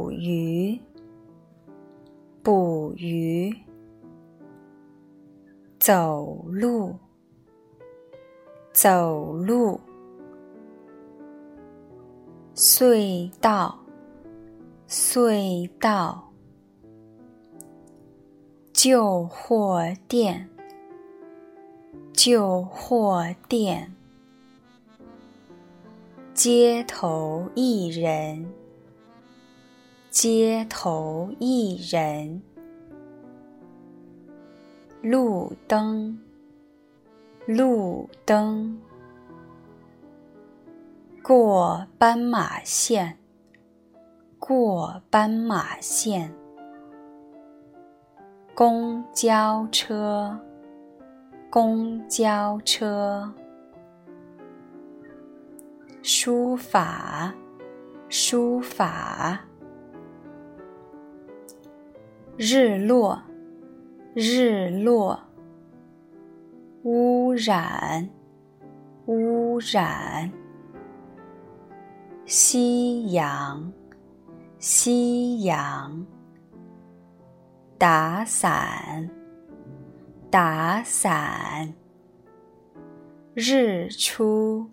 捕鱼，捕鱼。走路，走路。隧道，隧道。旧货店，旧货店。街头艺人，街头艺人。路灯，路灯。过斑马线，过斑马线。公交车，公交车。书法，书法。日落，日落。污染，污染。夕阳，夕阳。打伞，打伞。日出。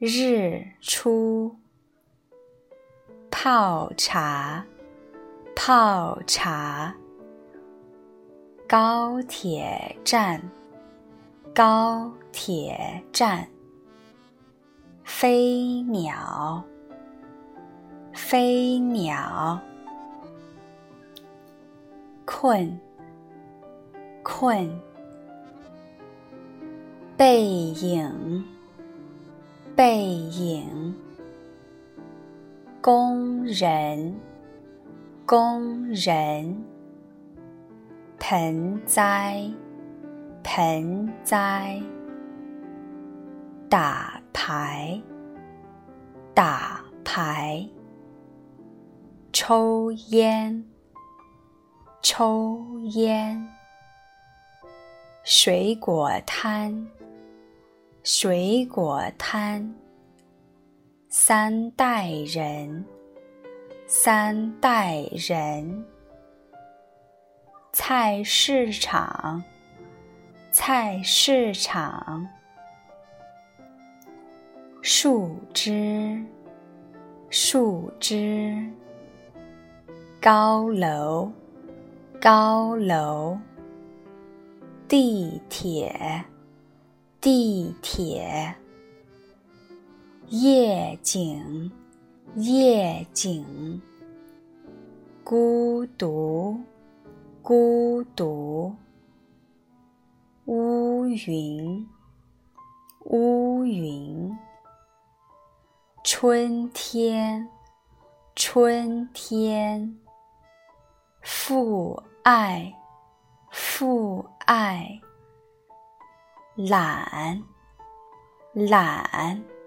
日出，泡茶，泡茶。高铁站，高铁站。飞鸟，飞鸟。困，困。背影。背影，工人，工人，盆栽，盆栽，打牌，打牌，抽烟，抽烟，水果摊。水果摊，三代人，三代人。菜市场，菜市场。树枝，树枝。高楼，高楼。地铁。地铁，夜景，夜景，孤独，孤独，乌云，乌云，春天，春天，父爱，父爱。懒，懒。